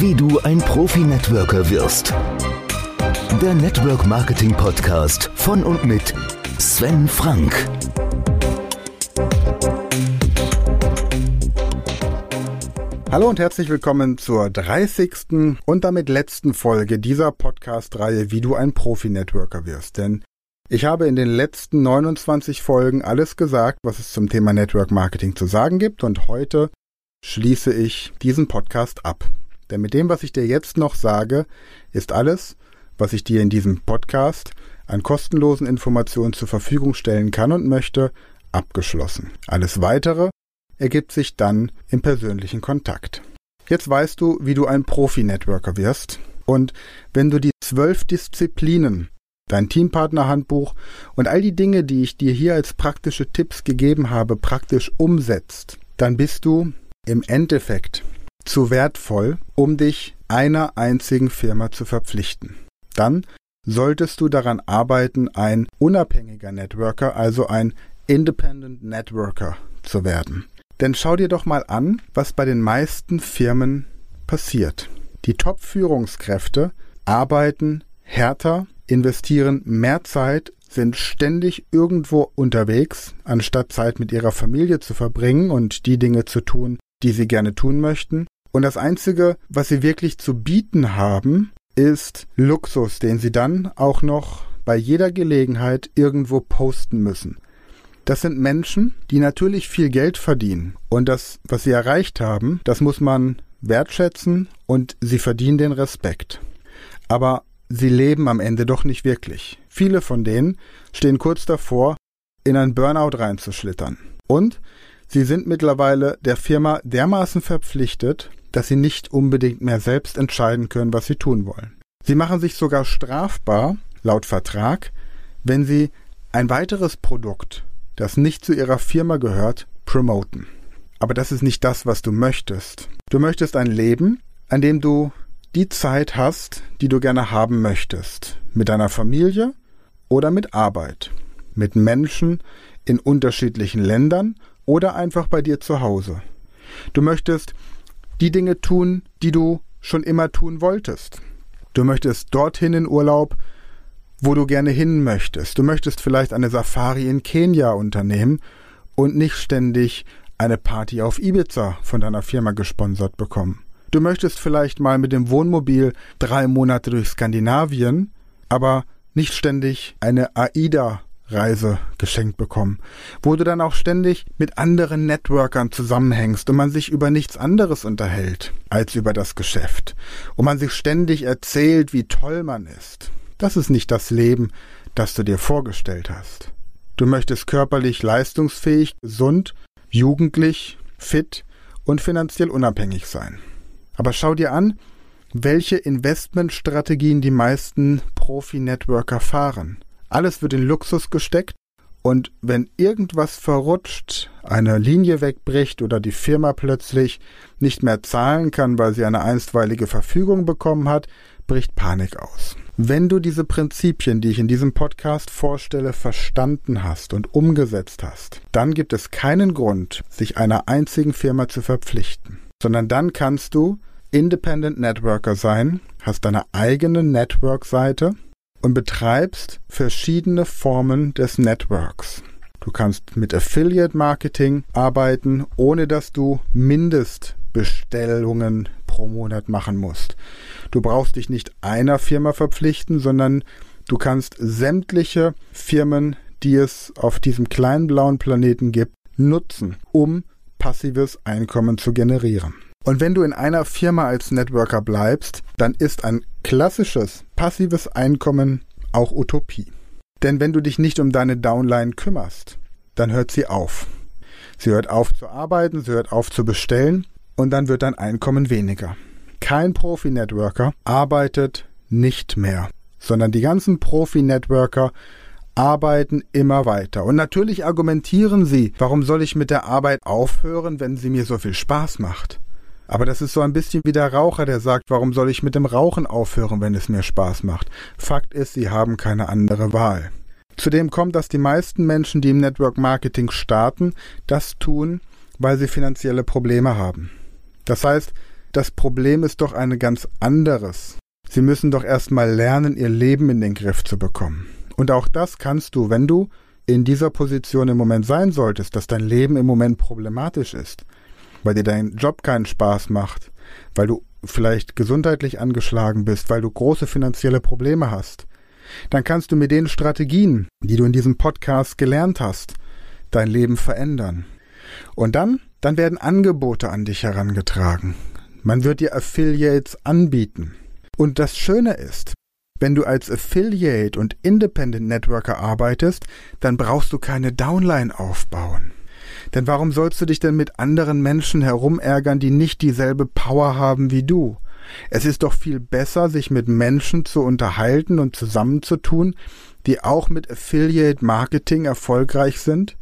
Wie du ein Profi-Networker wirst. Der Network Marketing Podcast von und mit Sven Frank. Hallo und herzlich willkommen zur 30. und damit letzten Folge dieser Podcast-Reihe Wie du ein Profi-Networker wirst. Denn ich habe in den letzten 29 Folgen alles gesagt, was es zum Thema Network Marketing zu sagen gibt und heute schließe ich diesen Podcast ab. Denn mit dem, was ich dir jetzt noch sage, ist alles, was ich dir in diesem Podcast an kostenlosen Informationen zur Verfügung stellen kann und möchte, abgeschlossen. Alles weitere ergibt sich dann im persönlichen Kontakt. Jetzt weißt du, wie du ein Profi-Networker wirst. Und wenn du die zwölf Disziplinen, dein Teampartner-Handbuch und all die Dinge, die ich dir hier als praktische Tipps gegeben habe, praktisch umsetzt, dann bist du im Endeffekt zu wertvoll, um dich einer einzigen Firma zu verpflichten. Dann solltest du daran arbeiten, ein unabhängiger Networker, also ein Independent Networker zu werden. Denn schau dir doch mal an, was bei den meisten Firmen passiert. Die Top-Führungskräfte arbeiten härter, investieren mehr Zeit, sind ständig irgendwo unterwegs, anstatt Zeit mit ihrer Familie zu verbringen und die Dinge zu tun, die sie gerne tun möchten. Und das Einzige, was sie wirklich zu bieten haben, ist Luxus, den sie dann auch noch bei jeder Gelegenheit irgendwo posten müssen. Das sind Menschen, die natürlich viel Geld verdienen. Und das, was sie erreicht haben, das muss man wertschätzen und sie verdienen den Respekt. Aber sie leben am Ende doch nicht wirklich. Viele von denen stehen kurz davor, in ein Burnout reinzuschlittern. Und sie sind mittlerweile der Firma dermaßen verpflichtet, dass sie nicht unbedingt mehr selbst entscheiden können, was sie tun wollen. Sie machen sich sogar strafbar, laut Vertrag, wenn sie ein weiteres Produkt das nicht zu ihrer Firma gehört, promoten. Aber das ist nicht das, was du möchtest. Du möchtest ein Leben, an dem du die Zeit hast, die du gerne haben möchtest. Mit deiner Familie oder mit Arbeit. Mit Menschen in unterschiedlichen Ländern oder einfach bei dir zu Hause. Du möchtest die Dinge tun, die du schon immer tun wolltest. Du möchtest dorthin in Urlaub, wo du gerne hin möchtest. Du möchtest vielleicht eine Safari in Kenia unternehmen und nicht ständig eine Party auf Ibiza von deiner Firma gesponsert bekommen. Du möchtest vielleicht mal mit dem Wohnmobil drei Monate durch Skandinavien, aber nicht ständig eine AIDA Reise geschenkt bekommen, wo du dann auch ständig mit anderen Networkern zusammenhängst und man sich über nichts anderes unterhält als über das Geschäft und man sich ständig erzählt, wie toll man ist. Das ist nicht das Leben, das du dir vorgestellt hast. Du möchtest körperlich leistungsfähig, gesund, jugendlich, fit und finanziell unabhängig sein. Aber schau dir an, welche Investmentstrategien die meisten Profi-Networker fahren. Alles wird in Luxus gesteckt und wenn irgendwas verrutscht, eine Linie wegbricht oder die Firma plötzlich nicht mehr zahlen kann, weil sie eine einstweilige Verfügung bekommen hat, bricht Panik aus. Wenn du diese Prinzipien, die ich in diesem Podcast vorstelle, verstanden hast und umgesetzt hast, dann gibt es keinen Grund, sich einer einzigen Firma zu verpflichten, sondern dann kannst du Independent Networker sein, hast deine eigene Network-Seite und betreibst verschiedene Formen des Networks. Du kannst mit Affiliate Marketing arbeiten, ohne dass du Mindestbestellungen pro Monat machen musst. Du brauchst dich nicht einer Firma verpflichten, sondern du kannst sämtliche Firmen, die es auf diesem kleinen blauen Planeten gibt, nutzen, um passives Einkommen zu generieren. Und wenn du in einer Firma als Networker bleibst, dann ist ein klassisches passives Einkommen auch Utopie. Denn wenn du dich nicht um deine Downline kümmerst, dann hört sie auf. Sie hört auf zu arbeiten, sie hört auf zu bestellen und dann wird dein Einkommen weniger kein Profi-Networker arbeitet nicht mehr, sondern die ganzen Profi-Networker arbeiten immer weiter. Und natürlich argumentieren sie, warum soll ich mit der Arbeit aufhören, wenn sie mir so viel Spaß macht? Aber das ist so ein bisschen wie der Raucher, der sagt, warum soll ich mit dem Rauchen aufhören, wenn es mir Spaß macht? Fakt ist, sie haben keine andere Wahl. Zudem kommt, dass die meisten Menschen, die im Network Marketing starten, das tun, weil sie finanzielle Probleme haben. Das heißt, das Problem ist doch ein ganz anderes. Sie müssen doch erstmal lernen, ihr Leben in den Griff zu bekommen. Und auch das kannst du, wenn du in dieser Position im Moment sein solltest, dass dein Leben im Moment problematisch ist, weil dir dein Job keinen Spaß macht, weil du vielleicht gesundheitlich angeschlagen bist, weil du große finanzielle Probleme hast, dann kannst du mit den Strategien, die du in diesem Podcast gelernt hast, dein Leben verändern. Und dann, dann werden Angebote an dich herangetragen. Man wird dir Affiliates anbieten. Und das Schöne ist, wenn du als Affiliate und Independent Networker arbeitest, dann brauchst du keine Downline aufbauen. Denn warum sollst du dich denn mit anderen Menschen herumärgern, die nicht dieselbe Power haben wie du? Es ist doch viel besser, sich mit Menschen zu unterhalten und zusammenzutun, die auch mit Affiliate Marketing erfolgreich sind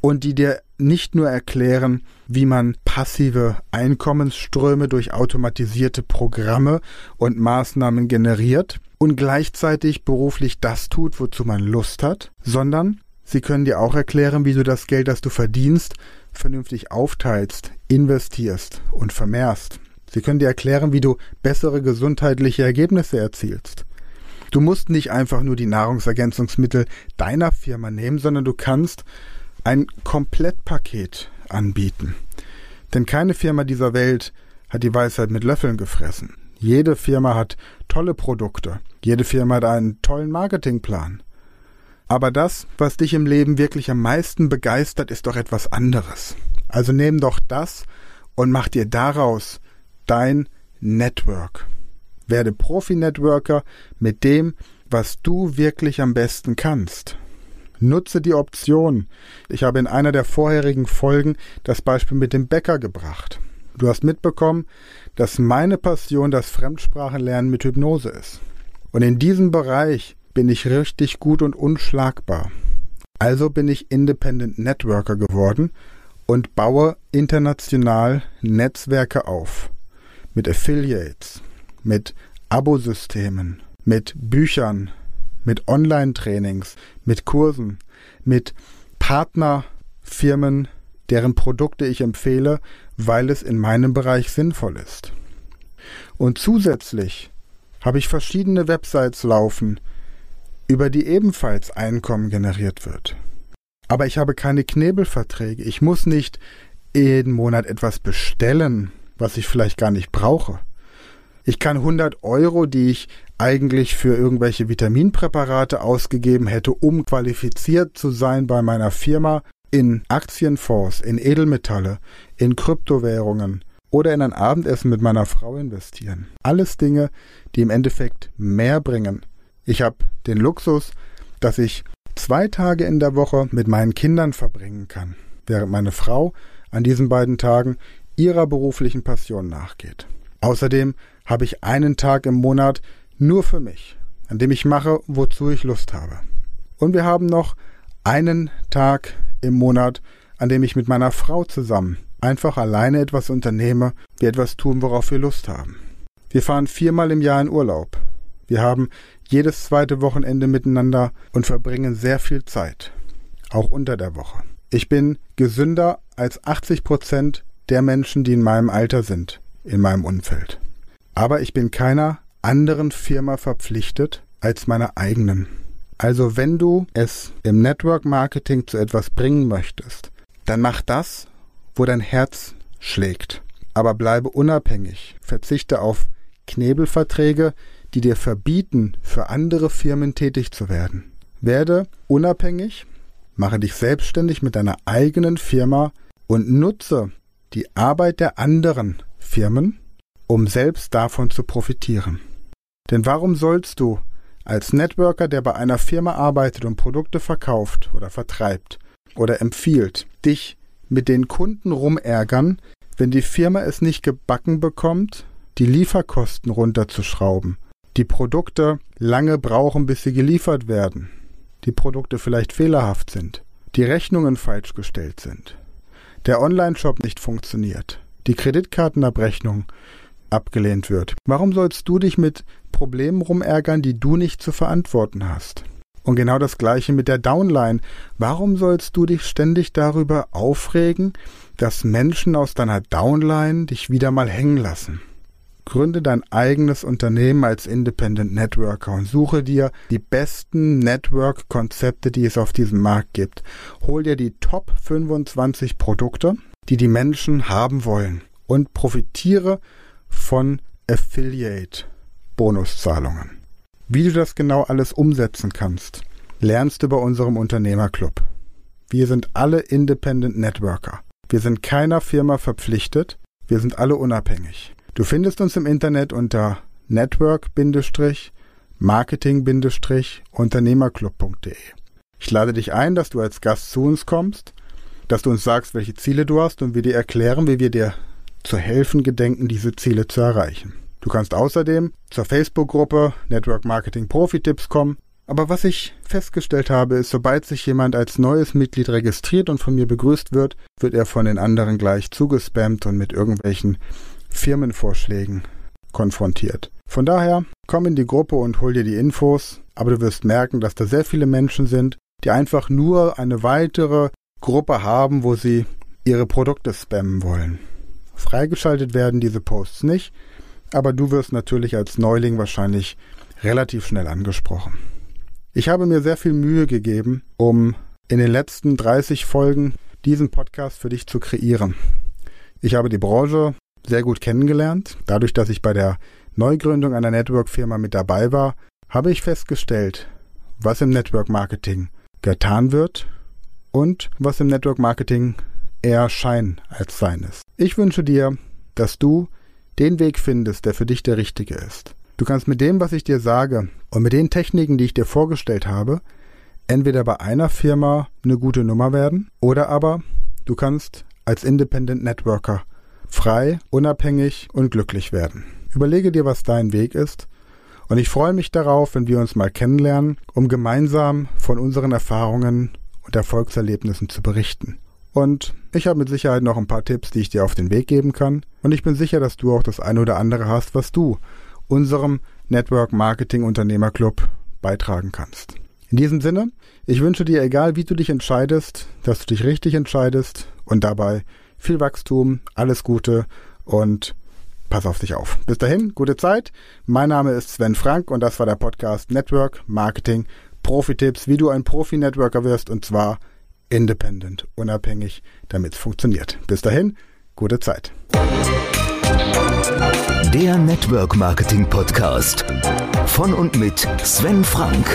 und die dir nicht nur erklären, wie man passive Einkommensströme durch automatisierte Programme und Maßnahmen generiert und gleichzeitig beruflich das tut, wozu man Lust hat, sondern sie können dir auch erklären, wie du das Geld, das du verdienst, vernünftig aufteilst, investierst und vermehrst. Sie können dir erklären, wie du bessere gesundheitliche Ergebnisse erzielst. Du musst nicht einfach nur die Nahrungsergänzungsmittel deiner Firma nehmen, sondern du kannst ein Komplettpaket anbieten. Denn keine Firma dieser Welt hat die Weisheit mit Löffeln gefressen. Jede Firma hat tolle Produkte. Jede Firma hat einen tollen Marketingplan. Aber das, was dich im Leben wirklich am meisten begeistert, ist doch etwas anderes. Also nimm doch das und mach dir daraus dein Network. Werde Profi-Networker mit dem, was du wirklich am besten kannst. Nutze die Option. Ich habe in einer der vorherigen Folgen das Beispiel mit dem Bäcker gebracht. Du hast mitbekommen, dass meine Passion das Fremdsprachenlernen mit Hypnose ist. Und in diesem Bereich bin ich richtig gut und unschlagbar. Also bin ich Independent Networker geworden und baue international Netzwerke auf. Mit Affiliates, mit Abosystemen, mit Büchern, mit Online-Trainings, mit Kursen, mit Partnerfirmen, deren Produkte ich empfehle, weil es in meinem Bereich sinnvoll ist. Und zusätzlich habe ich verschiedene Websites laufen, über die ebenfalls Einkommen generiert wird. Aber ich habe keine Knebelverträge. Ich muss nicht jeden Monat etwas bestellen, was ich vielleicht gar nicht brauche. Ich kann 100 Euro, die ich eigentlich für irgendwelche Vitaminpräparate ausgegeben hätte, um qualifiziert zu sein bei meiner Firma, in Aktienfonds, in Edelmetalle, in Kryptowährungen oder in ein Abendessen mit meiner Frau investieren. Alles Dinge, die im Endeffekt mehr bringen. Ich habe den Luxus, dass ich zwei Tage in der Woche mit meinen Kindern verbringen kann, während meine Frau an diesen beiden Tagen ihrer beruflichen Passion nachgeht. Außerdem habe ich einen Tag im Monat nur für mich, an dem ich mache, wozu ich Lust habe. Und wir haben noch einen Tag im Monat, an dem ich mit meiner Frau zusammen einfach alleine etwas unternehme, wir etwas tun, worauf wir Lust haben. Wir fahren viermal im Jahr in Urlaub. Wir haben jedes zweite Wochenende miteinander und verbringen sehr viel Zeit, auch unter der Woche. Ich bin gesünder als 80 Prozent der Menschen, die in meinem Alter sind, in meinem Umfeld. Aber ich bin keiner anderen Firma verpflichtet als meiner eigenen. Also wenn du es im Network Marketing zu etwas bringen möchtest, dann mach das, wo dein Herz schlägt. Aber bleibe unabhängig. Verzichte auf Knebelverträge, die dir verbieten, für andere Firmen tätig zu werden. Werde unabhängig, mache dich selbstständig mit deiner eigenen Firma und nutze die Arbeit der anderen Firmen, um selbst davon zu profitieren. Denn warum sollst du als Networker, der bei einer Firma arbeitet und Produkte verkauft oder vertreibt oder empfiehlt, dich mit den Kunden rumärgern, wenn die Firma es nicht gebacken bekommt, die Lieferkosten runterzuschrauben, die Produkte lange brauchen, bis sie geliefert werden, die Produkte vielleicht fehlerhaft sind, die Rechnungen falsch gestellt sind, der Online-Shop nicht funktioniert, die Kreditkartenabrechnung abgelehnt wird. Warum sollst du dich mit Problemen rumärgern, die du nicht zu verantworten hast? Und genau das gleiche mit der Downline. Warum sollst du dich ständig darüber aufregen, dass Menschen aus deiner Downline dich wieder mal hängen lassen? Gründe dein eigenes Unternehmen als Independent Networker und suche dir die besten Network-Konzepte, die es auf diesem Markt gibt. Hol dir die Top 25 Produkte, die die Menschen haben wollen und profitiere von Affiliate-Bonuszahlungen. Wie du das genau alles umsetzen kannst, lernst du bei unserem Unternehmerclub. Wir sind alle Independent Networker. Wir sind keiner Firma verpflichtet. Wir sind alle unabhängig. Du findest uns im Internet unter network-marketing-unternehmerclub.de. Ich lade dich ein, dass du als Gast zu uns kommst, dass du uns sagst, welche Ziele du hast und wir dir erklären, wie wir dir zu helfen gedenken, diese Ziele zu erreichen. Du kannst außerdem zur Facebook-Gruppe Network Marketing Profi Tipps kommen. Aber was ich festgestellt habe, ist, sobald sich jemand als neues Mitglied registriert und von mir begrüßt wird, wird er von den anderen gleich zugespammt und mit irgendwelchen Firmenvorschlägen konfrontiert. Von daher, komm in die Gruppe und hol dir die Infos, aber du wirst merken, dass da sehr viele Menschen sind, die einfach nur eine weitere Gruppe haben, wo sie ihre Produkte spammen wollen. Freigeschaltet werden diese Posts nicht, aber du wirst natürlich als Neuling wahrscheinlich relativ schnell angesprochen. Ich habe mir sehr viel Mühe gegeben, um in den letzten 30 Folgen diesen Podcast für dich zu kreieren. Ich habe die Branche sehr gut kennengelernt. Dadurch, dass ich bei der Neugründung einer Network-Firma mit dabei war, habe ich festgestellt, was im Network Marketing getan wird und was im Network Marketing eher Schein als Sein ist. Ich wünsche dir, dass du den Weg findest, der für dich der richtige ist. Du kannst mit dem, was ich dir sage und mit den Techniken, die ich dir vorgestellt habe, entweder bei einer Firma eine gute Nummer werden oder aber du kannst als Independent Networker frei, unabhängig und glücklich werden. Überlege dir, was dein Weg ist und ich freue mich darauf, wenn wir uns mal kennenlernen, um gemeinsam von unseren Erfahrungen und Erfolgserlebnissen zu berichten. Und ich habe mit Sicherheit noch ein paar Tipps, die ich dir auf den Weg geben kann. Und ich bin sicher, dass du auch das eine oder andere hast, was du unserem Network Marketing Unternehmer Club beitragen kannst. In diesem Sinne, ich wünsche dir, egal wie du dich entscheidest, dass du dich richtig entscheidest und dabei viel Wachstum, alles Gute und pass auf dich auf. Bis dahin, gute Zeit. Mein Name ist Sven Frank und das war der Podcast Network Marketing Profi-Tipps, wie du ein Profi-Networker wirst und zwar independent, unabhängig, damit es funktioniert. Bis dahin, gute Zeit. Der Network Marketing Podcast von und mit Sven Frank.